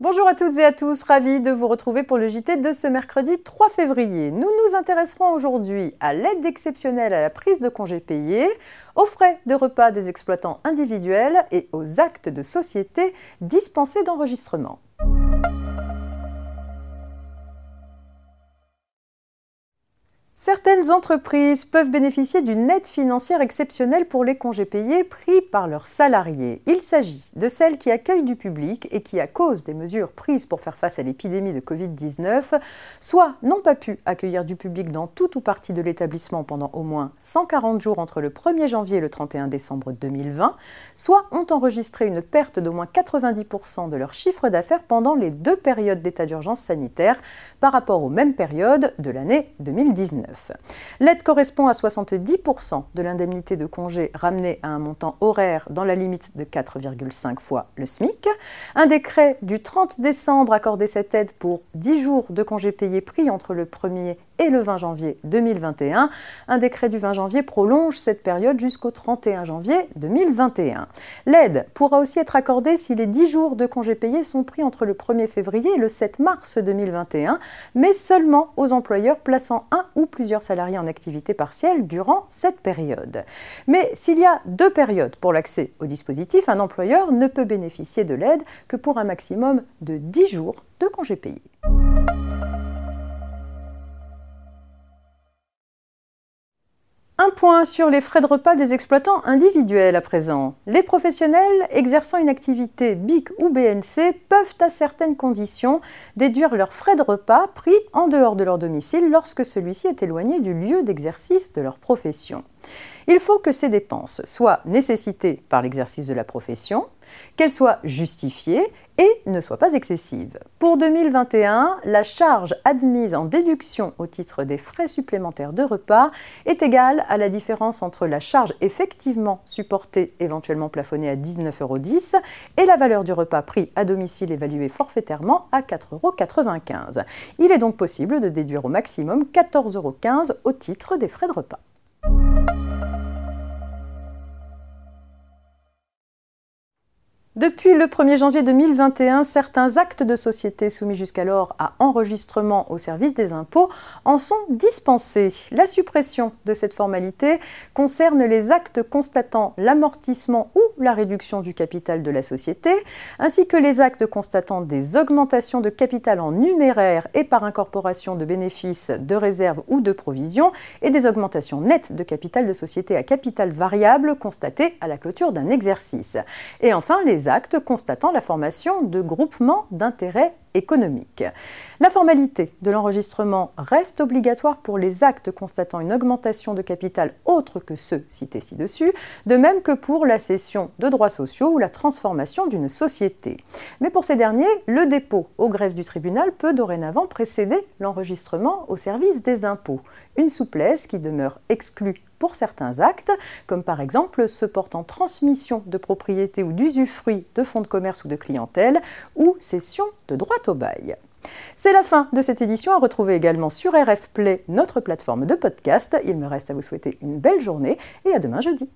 Bonjour à toutes et à tous, ravi de vous retrouver pour le JT de ce mercredi 3 février. Nous nous intéresserons aujourd'hui à l'aide exceptionnelle à la prise de congés payés, aux frais de repas des exploitants individuels et aux actes de société dispensés d'enregistrement. Certaines entreprises peuvent bénéficier d'une aide financière exceptionnelle pour les congés payés pris par leurs salariés. Il s'agit de celles qui accueillent du public et qui, à cause des mesures prises pour faire face à l'épidémie de Covid-19, soit n'ont pas pu accueillir du public dans tout ou partie de l'établissement pendant au moins 140 jours entre le 1er janvier et le 31 décembre 2020, soit ont enregistré une perte d'au moins 90% de leur chiffre d'affaires pendant les deux périodes d'état d'urgence sanitaire par rapport aux mêmes périodes de l'année 2019. L'aide correspond à 70% de l'indemnité de congé ramenée à un montant horaire dans la limite de 4,5 fois le SMIC. Un décret du 30 décembre accordait cette aide pour 10 jours de congés payés pris entre le 1er et le 20 janvier 2021. Un décret du 20 janvier prolonge cette période jusqu'au 31 janvier 2021. L'aide pourra aussi être accordée si les 10 jours de congés payés sont pris entre le 1er février et le 7 mars 2021, mais seulement aux employeurs plaçant un ou plusieurs salariés en activité partielle durant cette période. Mais s'il y a deux périodes pour l'accès au dispositif, un employeur ne peut bénéficier de l'aide que pour un maximum de 10 jours de congés payés. Un point sur les frais de repas des exploitants individuels à présent. Les professionnels exerçant une activité BIC ou BNC peuvent à certaines conditions déduire leurs frais de repas pris en dehors de leur domicile lorsque celui-ci est éloigné du lieu d'exercice de leur profession. Il faut que ces dépenses soient nécessitées par l'exercice de la profession, qu'elles soient justifiées et ne soient pas excessives. Pour 2021, la charge admise en déduction au titre des frais supplémentaires de repas est égale à la différence entre la charge effectivement supportée, éventuellement plafonnée à 19,10 euros, et la valeur du repas pris à domicile évalué forfaitairement à 4,95 euros. Il est donc possible de déduire au maximum 14,15 euros au titre des frais de repas. Depuis le 1er janvier 2021, certains actes de société soumis jusqu'alors à enregistrement au service des impôts en sont dispensés. La suppression de cette formalité concerne les actes constatant l'amortissement ou la réduction du capital de la société, ainsi que les actes constatant des augmentations de capital en numéraire et par incorporation de bénéfices, de réserves ou de provisions, et des augmentations nettes de capital de société à capital variable constatées à la clôture d'un exercice. Et enfin, les constatant la formation de groupements d'intérêt économique. La formalité de l'enregistrement reste obligatoire pour les actes constatant une augmentation de capital autre que ceux cités ci-dessus, de même que pour la cession de droits sociaux ou la transformation d'une société. Mais pour ces derniers, le dépôt au greffe du tribunal peut dorénavant précéder l'enregistrement au service des impôts, une souplesse qui demeure exclue pour certains actes, comme par exemple ceux portant transmission de propriété ou d'usufruit de fonds de commerce ou de clientèle, ou cession de droit C'est la fin de cette édition, à retrouver également sur RF Play, notre plateforme de podcast. Il me reste à vous souhaiter une belle journée et à demain jeudi.